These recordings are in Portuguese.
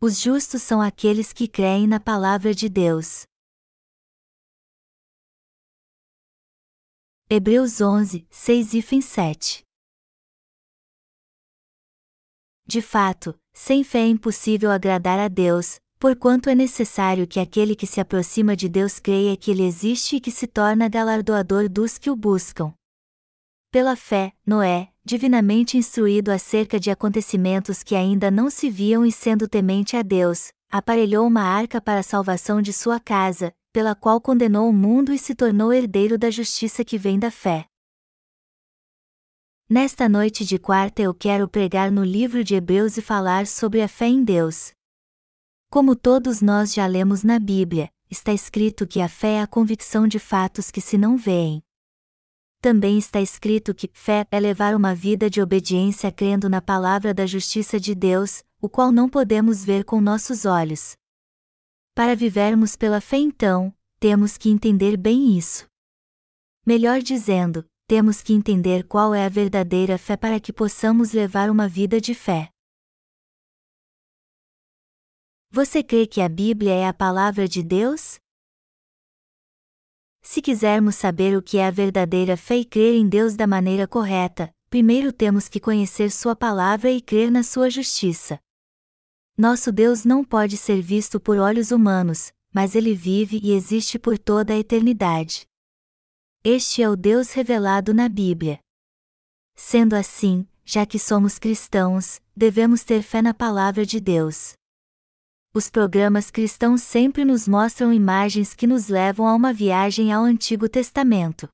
Os justos são aqueles que creem na palavra de Deus. Hebreus 11, 6 e 7 De fato, sem fé é impossível agradar a Deus, porquanto é necessário que aquele que se aproxima de Deus creia que Ele existe e que se torna galardoador dos que o buscam. Pela fé, Noé, divinamente instruído acerca de acontecimentos que ainda não se viam e sendo temente a Deus, aparelhou uma arca para a salvação de sua casa, pela qual condenou o mundo e se tornou herdeiro da justiça que vem da fé. Nesta noite de quarta eu quero pregar no livro de Hebreus e falar sobre a fé em Deus. Como todos nós já lemos na Bíblia, está escrito que a fé é a convicção de fatos que se não veem. Também está escrito que fé é levar uma vida de obediência crendo na palavra da justiça de Deus, o qual não podemos ver com nossos olhos. Para vivermos pela fé, então, temos que entender bem isso. Melhor dizendo, temos que entender qual é a verdadeira fé para que possamos levar uma vida de fé. Você crê que a Bíblia é a palavra de Deus? Se quisermos saber o que é a verdadeira fé e crer em Deus da maneira correta, primeiro temos que conhecer Sua palavra e crer na Sua justiça. Nosso Deus não pode ser visto por olhos humanos, mas ele vive e existe por toda a eternidade. Este é o Deus revelado na Bíblia. Sendo assim, já que somos cristãos, devemos ter fé na palavra de Deus. Os programas cristãos sempre nos mostram imagens que nos levam a uma viagem ao Antigo Testamento.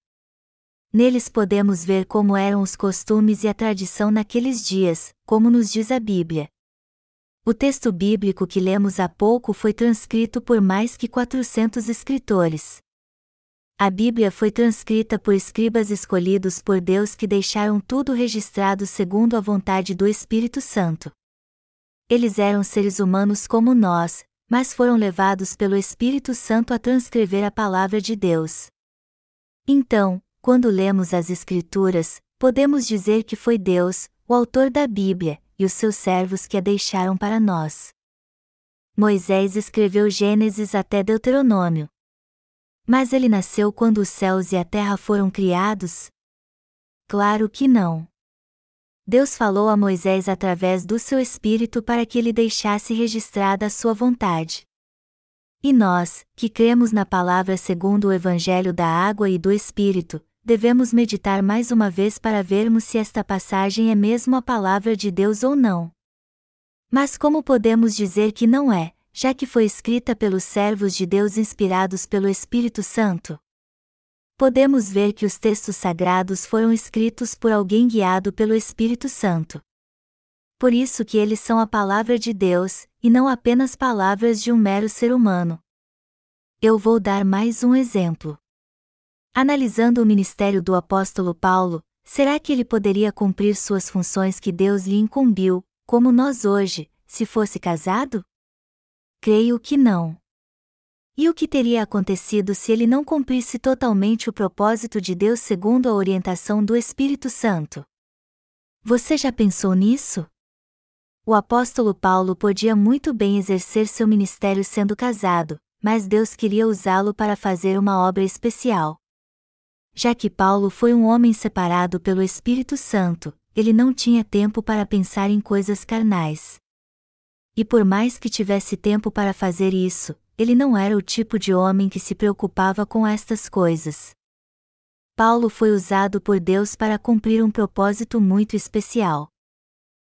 Neles podemos ver como eram os costumes e a tradição naqueles dias, como nos diz a Bíblia. O texto bíblico que lemos há pouco foi transcrito por mais que 400 escritores. A Bíblia foi transcrita por escribas escolhidos por Deus que deixaram tudo registrado segundo a vontade do Espírito Santo. Eles eram seres humanos como nós, mas foram levados pelo Espírito Santo a transcrever a palavra de Deus. Então, quando lemos as Escrituras, podemos dizer que foi Deus, o autor da Bíblia, e os seus servos que a deixaram para nós. Moisés escreveu Gênesis até Deuteronômio. Mas ele nasceu quando os céus e a terra foram criados? Claro que não. Deus falou a Moisés através do seu Espírito para que ele deixasse registrada a sua vontade. E nós, que cremos na palavra segundo o Evangelho da Água e do Espírito, devemos meditar mais uma vez para vermos se esta passagem é mesmo a palavra de Deus ou não. Mas como podemos dizer que não é, já que foi escrita pelos servos de Deus inspirados pelo Espírito Santo? Podemos ver que os textos sagrados foram escritos por alguém guiado pelo Espírito Santo. Por isso que eles são a palavra de Deus, e não apenas palavras de um mero ser humano. Eu vou dar mais um exemplo. Analisando o ministério do apóstolo Paulo, será que ele poderia cumprir suas funções que Deus lhe incumbiu, como nós hoje, se fosse casado? Creio que não. E o que teria acontecido se ele não cumprisse totalmente o propósito de Deus segundo a orientação do Espírito Santo? Você já pensou nisso? O apóstolo Paulo podia muito bem exercer seu ministério sendo casado, mas Deus queria usá-lo para fazer uma obra especial. Já que Paulo foi um homem separado pelo Espírito Santo, ele não tinha tempo para pensar em coisas carnais. E por mais que tivesse tempo para fazer isso, ele não era o tipo de homem que se preocupava com estas coisas. Paulo foi usado por Deus para cumprir um propósito muito especial.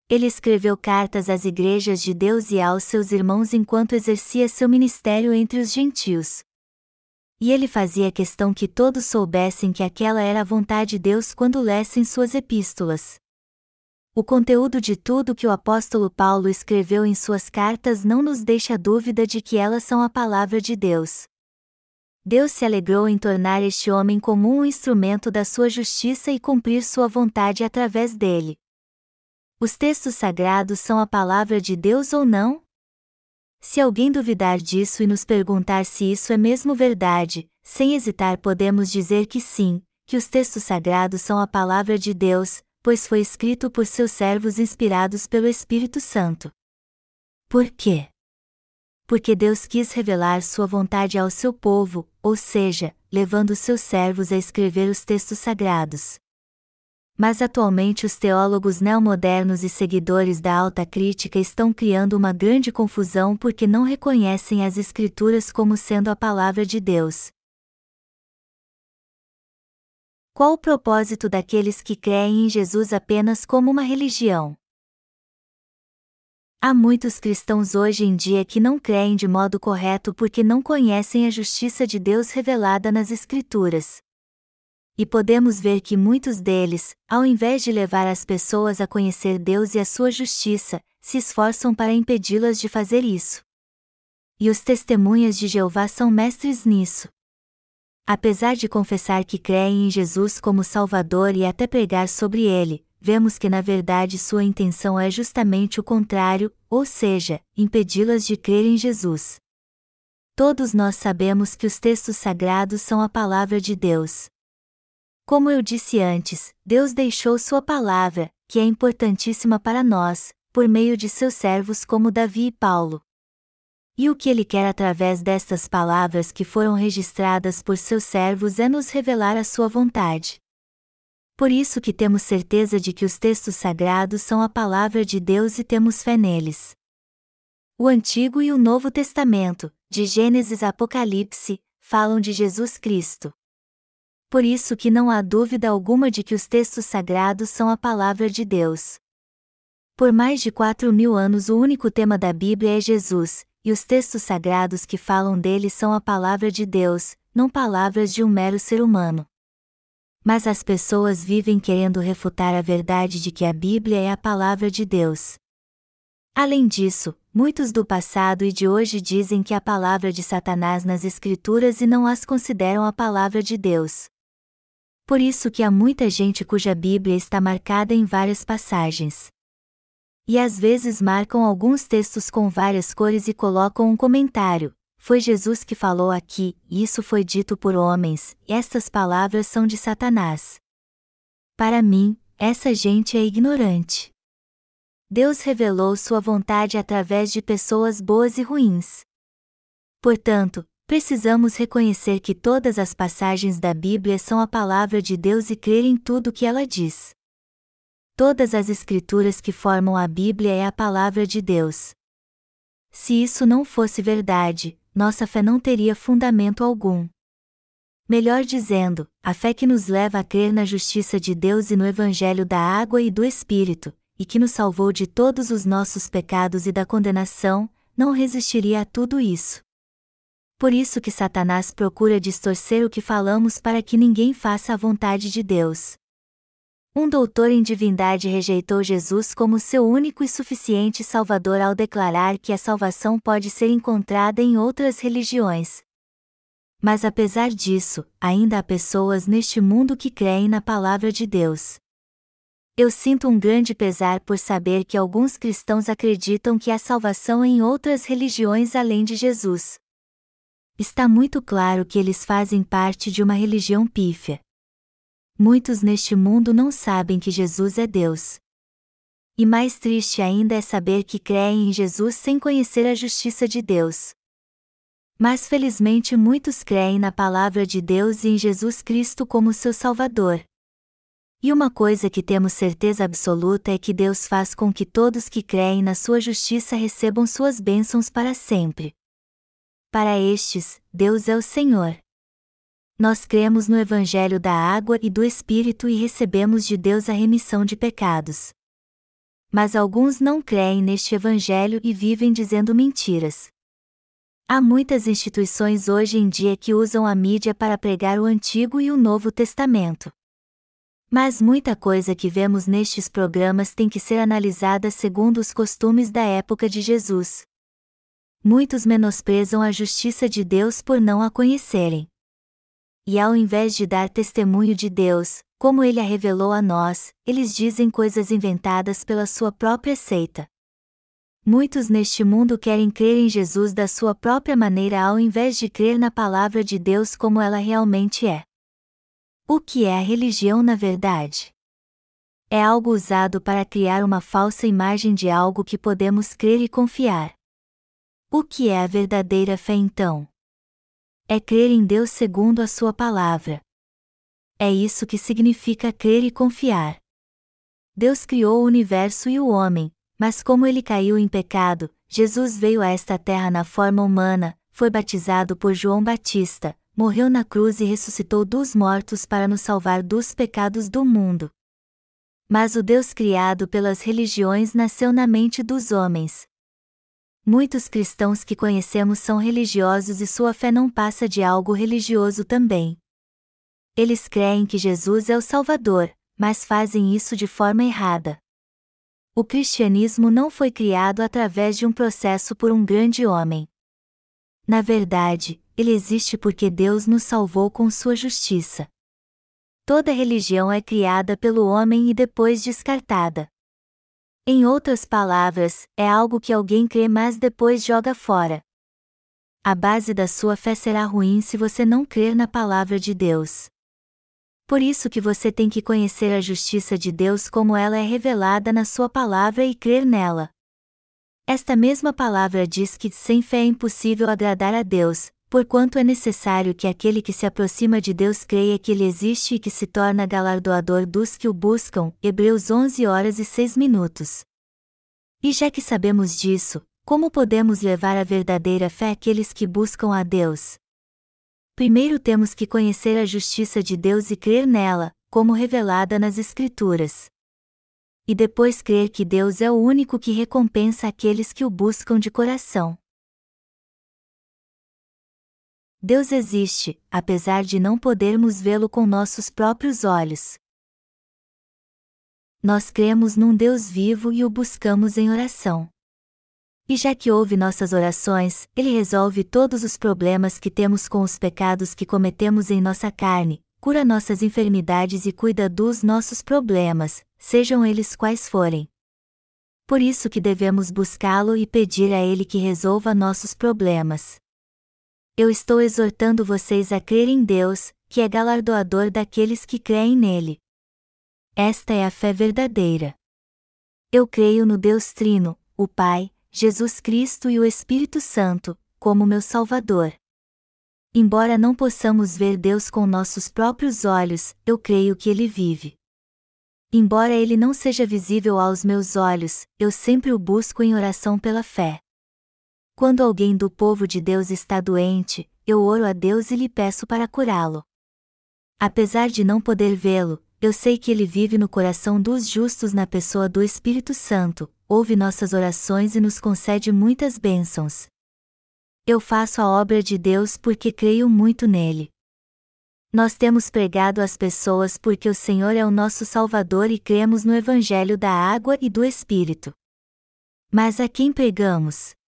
Ele escreveu cartas às igrejas de Deus e aos seus irmãos enquanto exercia seu ministério entre os gentios, e ele fazia questão que todos soubessem que aquela era a vontade de Deus quando lessem suas epístolas. O conteúdo de tudo que o apóstolo Paulo escreveu em suas cartas não nos deixa dúvida de que elas são a palavra de Deus. Deus se alegrou em tornar este homem comum um instrumento da sua justiça e cumprir sua vontade através dele. Os textos sagrados são a palavra de Deus ou não? Se alguém duvidar disso e nos perguntar se isso é mesmo verdade, sem hesitar podemos dizer que sim, que os textos sagrados são a palavra de Deus, pois foi escrito por seus servos inspirados pelo Espírito Santo. Por quê? porque Deus quis revelar sua vontade ao seu povo, ou seja, levando seus servos a escrever os textos sagrados. Mas atualmente os teólogos neomodernos e seguidores da alta crítica estão criando uma grande confusão porque não reconhecem as Escrituras como sendo a palavra de Deus. Qual o propósito daqueles que creem em Jesus apenas como uma religião? Há muitos cristãos hoje em dia que não creem de modo correto porque não conhecem a justiça de Deus revelada nas Escrituras. E podemos ver que muitos deles, ao invés de levar as pessoas a conhecer Deus e a sua justiça, se esforçam para impedi-las de fazer isso. E os testemunhas de Jeová são mestres nisso. Apesar de confessar que creem em Jesus como Salvador e até pregar sobre ele, vemos que na verdade sua intenção é justamente o contrário, ou seja, impedi-las de crer em Jesus. Todos nós sabemos que os textos sagrados são a palavra de Deus. Como eu disse antes, Deus deixou sua palavra, que é importantíssima para nós, por meio de seus servos como Davi e Paulo. E o que ele quer através destas palavras que foram registradas por seus servos é nos revelar a sua vontade. Por isso que temos certeza de que os textos sagrados são a palavra de Deus e temos fé neles. O Antigo e o Novo Testamento, de Gênesis a Apocalipse, falam de Jesus Cristo. Por isso que não há dúvida alguma de que os textos sagrados são a palavra de Deus. Por mais de quatro mil anos o único tema da Bíblia é Jesus, e os textos sagrados que falam dele são a palavra de Deus, não palavras de um mero ser humano. Mas as pessoas vivem querendo refutar a verdade de que a Bíblia é a palavra de Deus. Além disso, muitos do passado e de hoje dizem que a palavra de Satanás nas Escrituras e não as consideram a palavra de Deus. Por isso que há muita gente cuja Bíblia está marcada em várias passagens. E às vezes marcam alguns textos com várias cores e colocam um comentário, foi Jesus que falou aqui, isso foi dito por homens, estas palavras são de Satanás. Para mim, essa gente é ignorante. Deus revelou sua vontade através de pessoas boas e ruins. Portanto, precisamos reconhecer que todas as passagens da Bíblia são a palavra de Deus e crer em tudo o que ela diz. Todas as escrituras que formam a Bíblia é a palavra de Deus. Se isso não fosse verdade, nossa fé não teria fundamento algum. Melhor dizendo, a fé que nos leva a crer na justiça de Deus e no Evangelho da água e do Espírito, e que nos salvou de todos os nossos pecados e da condenação, não resistiria a tudo isso. Por isso que Satanás procura distorcer o que falamos para que ninguém faça a vontade de Deus. Um doutor em divindade rejeitou Jesus como seu único e suficiente Salvador ao declarar que a salvação pode ser encontrada em outras religiões. Mas apesar disso, ainda há pessoas neste mundo que creem na palavra de Deus. Eu sinto um grande pesar por saber que alguns cristãos acreditam que há salvação em outras religiões além de Jesus. Está muito claro que eles fazem parte de uma religião pífia muitos neste mundo não sabem que Jesus é Deus. E mais triste ainda é saber que creem em Jesus sem conhecer a justiça de Deus. Mas felizmente muitos creem na palavra de Deus e em Jesus Cristo como seu Salvador. E uma coisa que temos certeza absoluta é que Deus faz com que todos que creem na sua justiça recebam suas bênçãos para sempre. Para estes, Deus é o Senhor. Nós cremos no Evangelho da água e do Espírito e recebemos de Deus a remissão de pecados. Mas alguns não creem neste Evangelho e vivem dizendo mentiras. Há muitas instituições hoje em dia que usam a mídia para pregar o Antigo e o Novo Testamento. Mas muita coisa que vemos nestes programas tem que ser analisada segundo os costumes da época de Jesus. Muitos menosprezam a justiça de Deus por não a conhecerem e ao invés de dar testemunho de Deus, como ele a revelou a nós, eles dizem coisas inventadas pela sua própria seita. Muitos neste mundo querem crer em Jesus da sua própria maneira ao invés de crer na palavra de Deus como ela realmente é. O que é a religião na verdade? É algo usado para criar uma falsa imagem de algo que podemos crer e confiar. O que é a verdadeira fé então? É crer em Deus segundo a Sua palavra. É isso que significa crer e confiar. Deus criou o universo e o homem, mas como ele caiu em pecado, Jesus veio a esta terra na forma humana, foi batizado por João Batista, morreu na cruz e ressuscitou dos mortos para nos salvar dos pecados do mundo. Mas o Deus criado pelas religiões nasceu na mente dos homens. Muitos cristãos que conhecemos são religiosos e sua fé não passa de algo religioso também. Eles creem que Jesus é o Salvador, mas fazem isso de forma errada. O cristianismo não foi criado através de um processo por um grande homem. Na verdade, ele existe porque Deus nos salvou com sua justiça. Toda religião é criada pelo homem e depois descartada. Em outras palavras, é algo que alguém crê mas depois joga fora. A base da sua fé será ruim se você não crer na palavra de Deus. Por isso que você tem que conhecer a justiça de Deus como ela é revelada na sua palavra e crer nela. Esta mesma palavra diz que sem fé é impossível agradar a Deus, porquanto é necessário que aquele que se aproxima de Deus creia que ele existe e que se torna galardoador dos que o buscam. Hebreus 11 horas e 6 minutos. E já que sabemos disso, como podemos levar a verdadeira fé àqueles que buscam a Deus? Primeiro temos que conhecer a justiça de Deus e crer nela, como revelada nas Escrituras. E depois crer que Deus é o único que recompensa aqueles que o buscam de coração. Deus existe, apesar de não podermos vê-lo com nossos próprios olhos. Nós cremos num Deus vivo e o buscamos em oração. E já que ouve nossas orações, Ele resolve todos os problemas que temos com os pecados que cometemos em nossa carne, cura nossas enfermidades e cuida dos nossos problemas, sejam eles quais forem. Por isso que devemos buscá-lo e pedir a Ele que resolva nossos problemas. Eu estou exortando vocês a crer em Deus, que é galardoador daqueles que creem nele. Esta é a fé verdadeira. Eu creio no Deus Trino, o Pai, Jesus Cristo e o Espírito Santo, como meu Salvador. Embora não possamos ver Deus com nossos próprios olhos, eu creio que Ele vive. Embora Ele não seja visível aos meus olhos, eu sempre o busco em oração pela fé. Quando alguém do povo de Deus está doente, eu oro a Deus e lhe peço para curá-lo. Apesar de não poder vê-lo, eu sei que ele vive no coração dos justos na pessoa do Espírito Santo, ouve nossas orações e nos concede muitas bênçãos. Eu faço a obra de Deus porque creio muito nele. Nós temos pregado às pessoas porque o Senhor é o nosso Salvador e cremos no Evangelho da água e do Espírito. Mas a quem pregamos?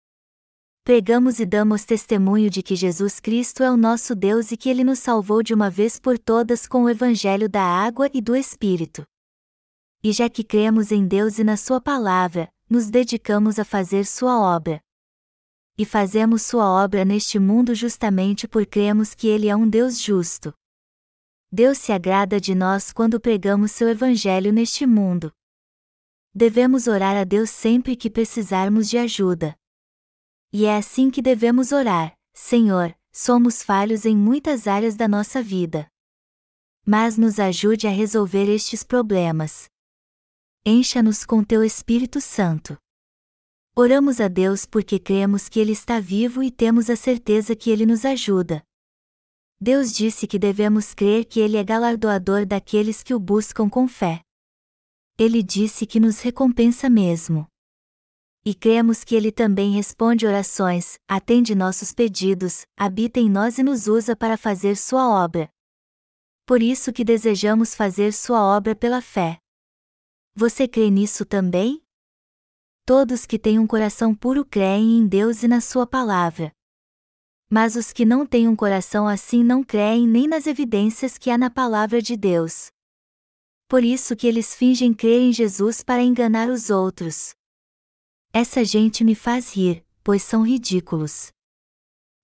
Pregamos e damos testemunho de que Jesus Cristo é o nosso Deus e que ele nos salvou de uma vez por todas com o Evangelho da água e do Espírito. E já que cremos em Deus e na Sua palavra, nos dedicamos a fazer Sua obra. E fazemos Sua obra neste mundo justamente por cremos que Ele é um Deus justo. Deus se agrada de nós quando pregamos seu Evangelho neste mundo. Devemos orar a Deus sempre que precisarmos de ajuda. E é assim que devemos orar: Senhor, somos falhos em muitas áreas da nossa vida. Mas nos ajude a resolver estes problemas. Encha-nos com teu Espírito Santo. Oramos a Deus porque cremos que Ele está vivo e temos a certeza que Ele nos ajuda. Deus disse que devemos crer que Ele é galardoador daqueles que o buscam com fé. Ele disse que nos recompensa mesmo. E cremos que Ele também responde orações, atende nossos pedidos, habita em nós e nos usa para fazer Sua obra. Por isso que desejamos fazer Sua obra pela fé. Você crê nisso também? Todos que têm um coração puro creem em Deus e na Sua palavra. Mas os que não têm um coração assim não creem nem nas evidências que há na palavra de Deus. Por isso que eles fingem crer em Jesus para enganar os outros. Essa gente me faz rir, pois são ridículos.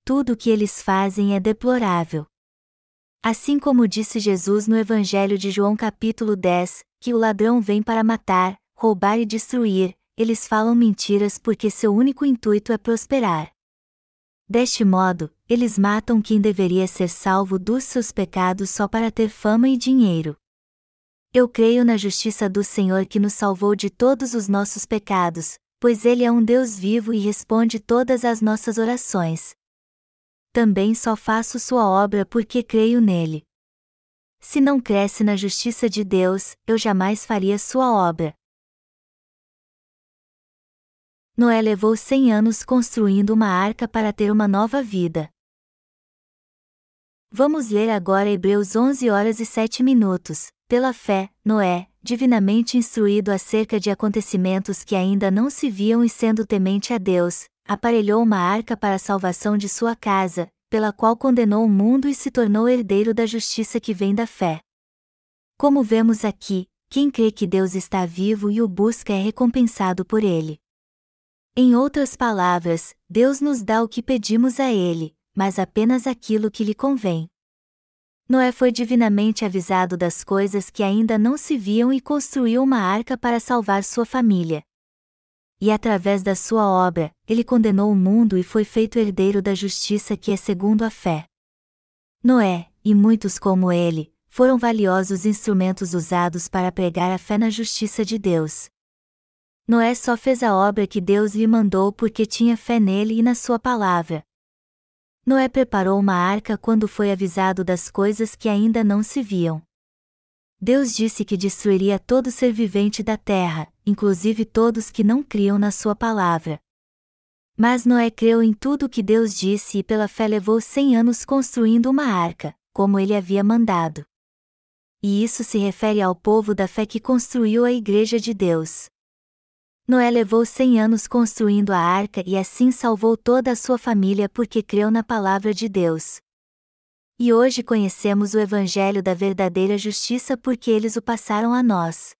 Tudo o que eles fazem é deplorável. Assim como disse Jesus no Evangelho de João capítulo 10, que o ladrão vem para matar, roubar e destruir, eles falam mentiras porque seu único intuito é prosperar. Deste modo, eles matam quem deveria ser salvo dos seus pecados só para ter fama e dinheiro. Eu creio na justiça do Senhor que nos salvou de todos os nossos pecados, pois Ele é um Deus vivo e responde todas as nossas orações. Também só faço Sua obra porque creio nele. Se não cresce na justiça de Deus, eu jamais faria Sua obra. Noé levou cem anos construindo uma arca para ter uma nova vida. Vamos ler agora Hebreus 11 horas e 7 minutos. Pela fé, Noé, divinamente instruído acerca de acontecimentos que ainda não se viam e sendo temente a Deus, aparelhou uma arca para a salvação de sua casa, pela qual condenou o mundo e se tornou herdeiro da justiça que vem da fé. Como vemos aqui, quem crê que Deus está vivo e o busca é recompensado por ele. Em outras palavras, Deus nos dá o que pedimos a Ele, mas apenas aquilo que lhe convém. Noé foi divinamente avisado das coisas que ainda não se viam e construiu uma arca para salvar sua família. E através da sua obra, ele condenou o mundo e foi feito herdeiro da justiça que é segundo a fé. Noé, e muitos como ele, foram valiosos instrumentos usados para pregar a fé na justiça de Deus. Noé só fez a obra que Deus lhe mandou porque tinha fé nele e na sua palavra. Noé preparou uma arca quando foi avisado das coisas que ainda não se viam. Deus disse que destruiria todo ser vivente da terra, inclusive todos que não criam na sua palavra. Mas Noé creu em tudo o que Deus disse e pela fé levou cem anos construindo uma arca, como ele havia mandado. E isso se refere ao povo da fé que construiu a Igreja de Deus. Noé levou cem anos construindo a arca e assim salvou toda a sua família porque creu na palavra de Deus. E hoje conhecemos o Evangelho da verdadeira justiça porque eles o passaram a nós.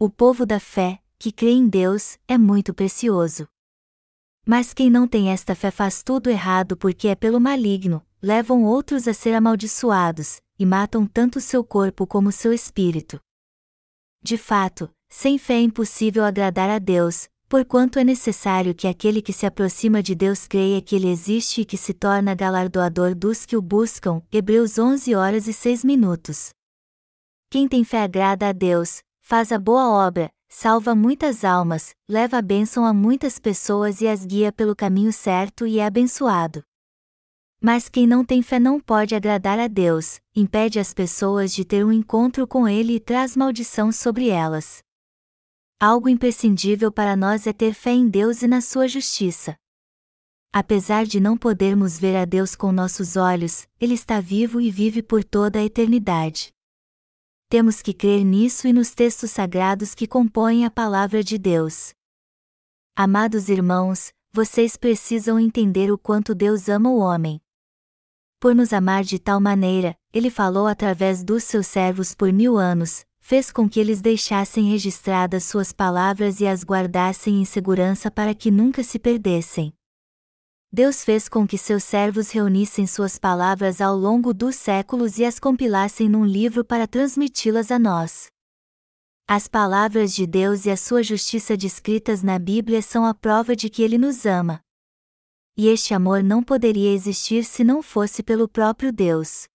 O povo da fé, que crê em Deus, é muito precioso. Mas quem não tem esta fé faz tudo errado porque é pelo maligno, levam outros a ser amaldiçoados, e matam tanto seu corpo como seu espírito. De fato, sem fé é impossível agradar a Deus, porquanto é necessário que aquele que se aproxima de Deus creia que Ele existe e que se torna galardoador dos que o buscam. Hebreus 11 horas e 6 minutos. Quem tem fé agrada a Deus, faz a boa obra, salva muitas almas, leva a bênção a muitas pessoas e as guia pelo caminho certo e é abençoado. Mas quem não tem fé não pode agradar a Deus, impede as pessoas de ter um encontro com Ele e traz maldição sobre elas. Algo imprescindível para nós é ter fé em Deus e na sua justiça. Apesar de não podermos ver a Deus com nossos olhos, Ele está vivo e vive por toda a eternidade. Temos que crer nisso e nos textos sagrados que compõem a palavra de Deus. Amados irmãos, vocês precisam entender o quanto Deus ama o homem. Por nos amar de tal maneira, Ele falou através dos seus servos por mil anos, fez com que eles deixassem registradas suas palavras e as guardassem em segurança para que nunca se perdessem. Deus fez com que seus servos reunissem suas palavras ao longo dos séculos e as compilassem num livro para transmiti-las a nós. As palavras de Deus e a sua justiça descritas na Bíblia são a prova de que Ele nos ama. E este amor não poderia existir se não fosse pelo próprio Deus.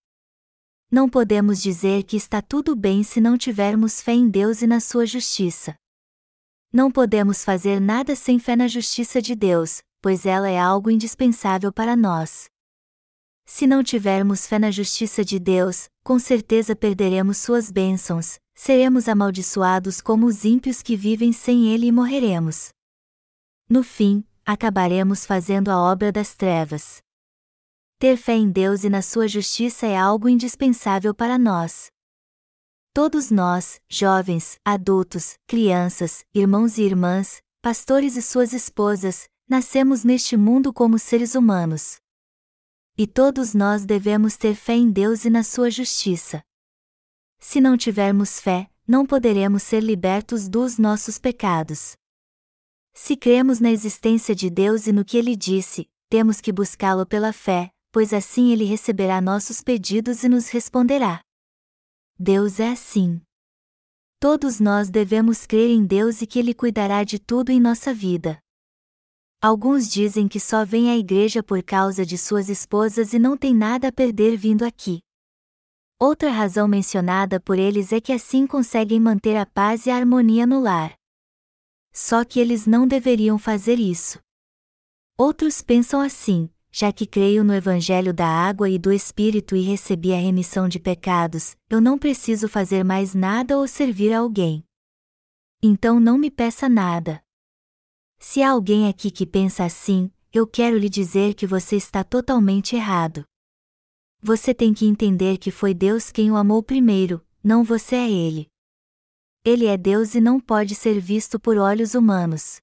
Não podemos dizer que está tudo bem se não tivermos fé em Deus e na sua justiça. Não podemos fazer nada sem fé na justiça de Deus, pois ela é algo indispensável para nós. Se não tivermos fé na justiça de Deus, com certeza perderemos suas bênçãos, seremos amaldiçoados como os ímpios que vivem sem Ele e morreremos. No fim, acabaremos fazendo a obra das trevas. Ter fé em Deus e na sua justiça é algo indispensável para nós. Todos nós, jovens, adultos, crianças, irmãos e irmãs, pastores e suas esposas, nascemos neste mundo como seres humanos. E todos nós devemos ter fé em Deus e na sua justiça. Se não tivermos fé, não poderemos ser libertos dos nossos pecados. Se cremos na existência de Deus e no que ele disse, temos que buscá-lo pela fé, pois assim ele receberá nossos pedidos e nos responderá. Deus é assim. Todos nós devemos crer em Deus e que Ele cuidará de tudo em nossa vida. Alguns dizem que só vêm à igreja por causa de suas esposas e não tem nada a perder vindo aqui. Outra razão mencionada por eles é que assim conseguem manter a paz e a harmonia no lar. Só que eles não deveriam fazer isso. Outros pensam assim: já que creio no Evangelho da água e do Espírito e recebi a remissão de pecados, eu não preciso fazer mais nada ou servir a alguém. Então não me peça nada. Se há alguém aqui que pensa assim, eu quero lhe dizer que você está totalmente errado. Você tem que entender que foi Deus quem o amou primeiro, não você é ele. Ele é Deus e não pode ser visto por olhos humanos.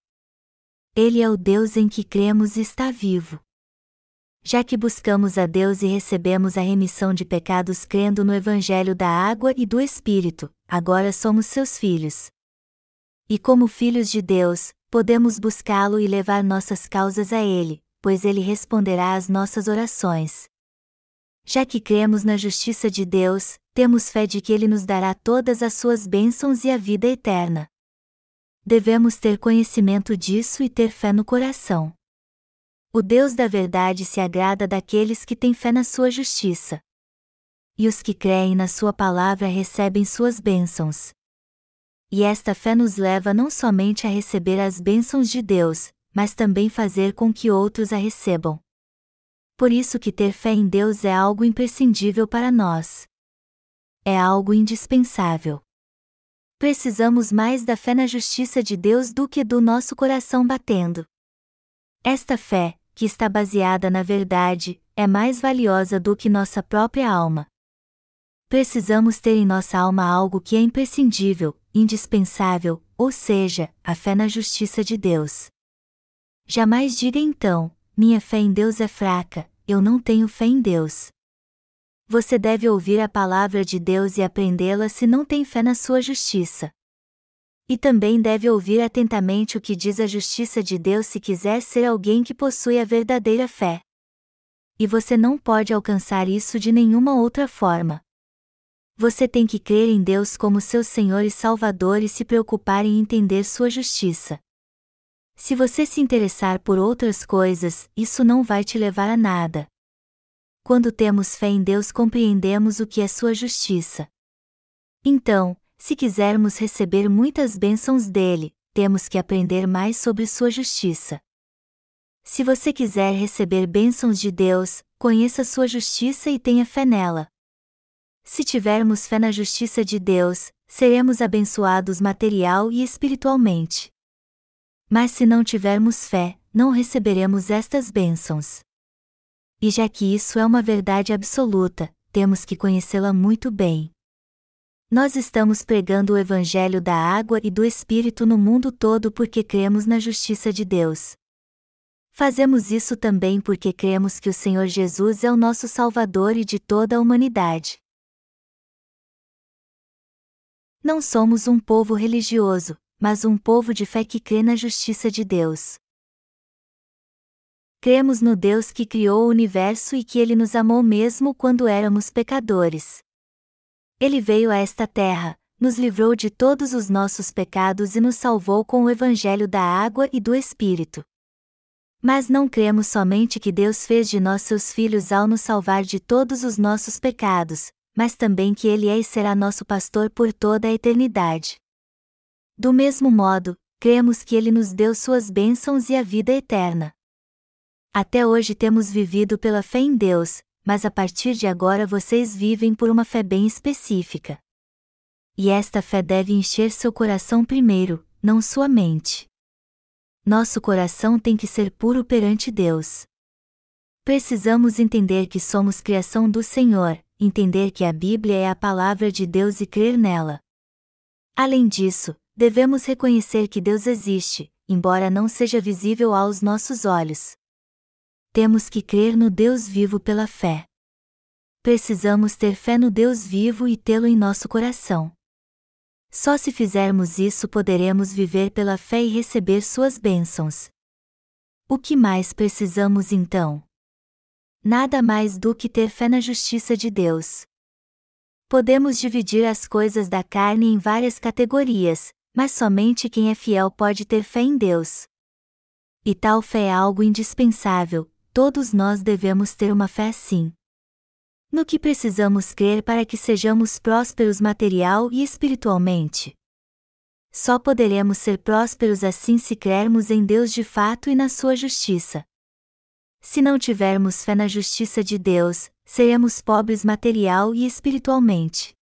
Ele é o Deus em que cremos e está vivo. Já que buscamos a Deus e recebemos a remissão de pecados crendo no Evangelho da água e do Espírito, agora somos seus filhos. E como filhos de Deus, podemos buscá-lo e levar nossas causas a Ele, pois Ele responderá às nossas orações. Já que cremos na justiça de Deus, temos fé de que Ele nos dará todas as suas bênçãos e a vida eterna devemos ter conhecimento disso e ter fé no coração. O Deus da verdade se agrada daqueles que têm fé na sua justiça. E os que creem na sua palavra recebem suas bênçãos. E esta fé nos leva não somente a receber as bênçãos de Deus, mas também fazer com que outros a recebam. Por isso que ter fé em Deus é algo imprescindível para nós. É algo indispensável. Precisamos mais da fé na justiça de Deus do que do nosso coração batendo. Esta fé, que está baseada na verdade, é mais valiosa do que nossa própria alma. Precisamos ter em nossa alma algo que é imprescindível, indispensável, ou seja, a fé na justiça de Deus. Jamais diga então: minha fé em Deus é fraca, eu não tenho fé em Deus. Você deve ouvir a palavra de Deus e aprendê-la se não tem fé na sua justiça. E também deve ouvir atentamente o que diz a justiça de Deus se quiser ser alguém que possui a verdadeira fé. E você não pode alcançar isso de nenhuma outra forma. Você tem que crer em Deus como seu Senhor e Salvador e se preocupar em entender sua justiça. Se você se interessar por outras coisas, isso não vai te levar a nada quando temos fé em Deus compreendemos o que é sua justiça. Então, se quisermos receber muitas bênçãos dele, temos que aprender mais sobre sua justiça. Se você quiser receber bênçãos de Deus, conheça sua justiça e tenha fé nela. Se tivermos fé na justiça de Deus, seremos abençoados material e espiritualmente. Mas se não tivermos fé, não receberemos estas bênçãos. E já que isso é uma verdade absoluta, temos que conhecê-la muito bem. Nós estamos pregando o Evangelho da água e do Espírito no mundo todo porque cremos na justiça de Deus. Fazemos isso também porque cremos que o Senhor Jesus é o nosso Salvador e de toda a humanidade. Não somos um povo religioso, mas um povo de fé que crê na justiça de Deus. Cremos no Deus que criou o universo e que ele nos amou mesmo quando éramos pecadores. Ele veio a esta terra, nos livrou de todos os nossos pecados e nos salvou com o Evangelho da água e do Espírito. Mas não cremos somente que Deus fez de nós seus filhos ao nos salvar de todos os nossos pecados, mas também que Ele é e será nosso pastor por toda a eternidade. Do mesmo modo, cremos que Ele nos deu suas bênçãos e a vida eterna. Até hoje temos vivido pela fé em Deus, mas a partir de agora vocês vivem por uma fé bem específica. E esta fé deve encher seu coração primeiro, não sua mente. Nosso coração tem que ser puro perante Deus. Precisamos entender que somos criação do Senhor, entender que a Bíblia é a palavra de Deus e crer nela. Além disso, devemos reconhecer que Deus existe, embora não seja visível aos nossos olhos temos que crer no Deus vivo pela fé. Precisamos ter fé no Deus vivo e tê-lo em nosso coração. Só se fizermos isso poderemos viver pela fé e receber suas bênçãos. O que mais precisamos então? Nada mais do que ter fé na justiça de Deus. Podemos dividir as coisas da carne em várias categorias, mas somente quem é fiel pode ter fé em Deus. E tal fé é algo indispensável, todos nós devemos ter uma fé assim. No que precisamos crer para que sejamos prósperos material e espiritualmente? Só poderemos ser prósperos assim se crermos em Deus de fato e na sua justiça. Se não tivermos fé na justiça de Deus, seremos pobres material e espiritualmente.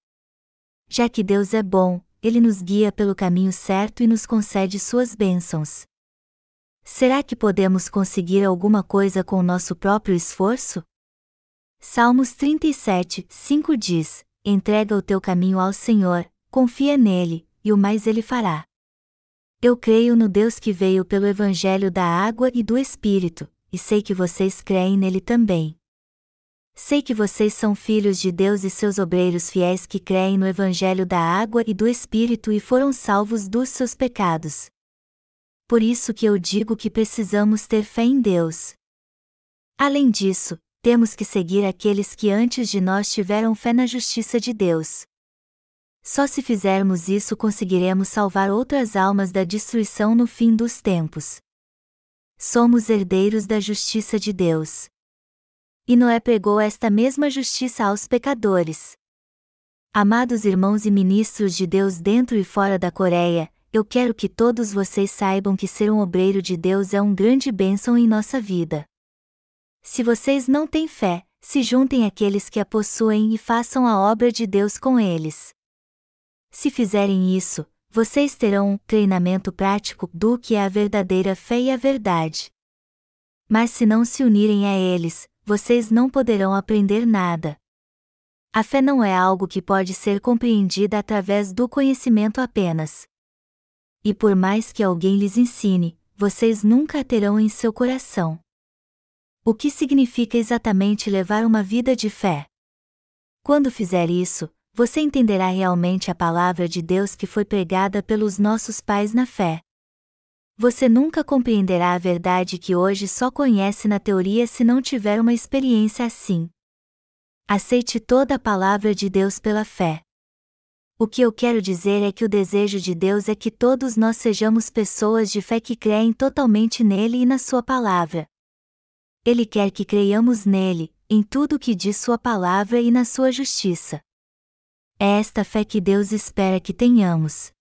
Já que Deus é bom, Ele nos guia pelo caminho certo e nos concede suas bênçãos. Será que podemos conseguir alguma coisa com nosso próprio esforço? Salmos 37, 5 diz: Entrega o teu caminho ao Senhor, confia nele, e o mais ele fará. Eu creio no Deus que veio pelo Evangelho da água e do Espírito, e sei que vocês creem nele também. Sei que vocês são filhos de Deus e seus obreiros fiéis que creem no Evangelho da água e do Espírito e foram salvos dos seus pecados. Por isso que eu digo que precisamos ter fé em Deus. Além disso, temos que seguir aqueles que antes de nós tiveram fé na justiça de Deus. Só se fizermos isso conseguiremos salvar outras almas da destruição no fim dos tempos. Somos herdeiros da justiça de Deus. E Noé pregou esta mesma justiça aos pecadores. Amados irmãos e ministros de Deus dentro e fora da Coreia, eu quero que todos vocês saibam que ser um obreiro de Deus é um grande bênção em nossa vida. Se vocês não têm fé, se juntem àqueles que a possuem e façam a obra de Deus com eles. Se fizerem isso, vocês terão um treinamento prático do que é a verdadeira fé e a verdade. Mas se não se unirem a eles, vocês não poderão aprender nada. A fé não é algo que pode ser compreendida através do conhecimento apenas. E por mais que alguém lhes ensine, vocês nunca a terão em seu coração. O que significa exatamente levar uma vida de fé? Quando fizer isso, você entenderá realmente a palavra de Deus que foi pregada pelos nossos pais na fé. Você nunca compreenderá a verdade que hoje só conhece na teoria se não tiver uma experiência assim. Aceite toda a palavra de Deus pela fé. O que eu quero dizer é que o desejo de Deus é que todos nós sejamos pessoas de fé que creem totalmente nele e na Sua palavra. Ele quer que creiamos nele, em tudo o que diz Sua palavra e na Sua justiça. É esta fé que Deus espera que tenhamos.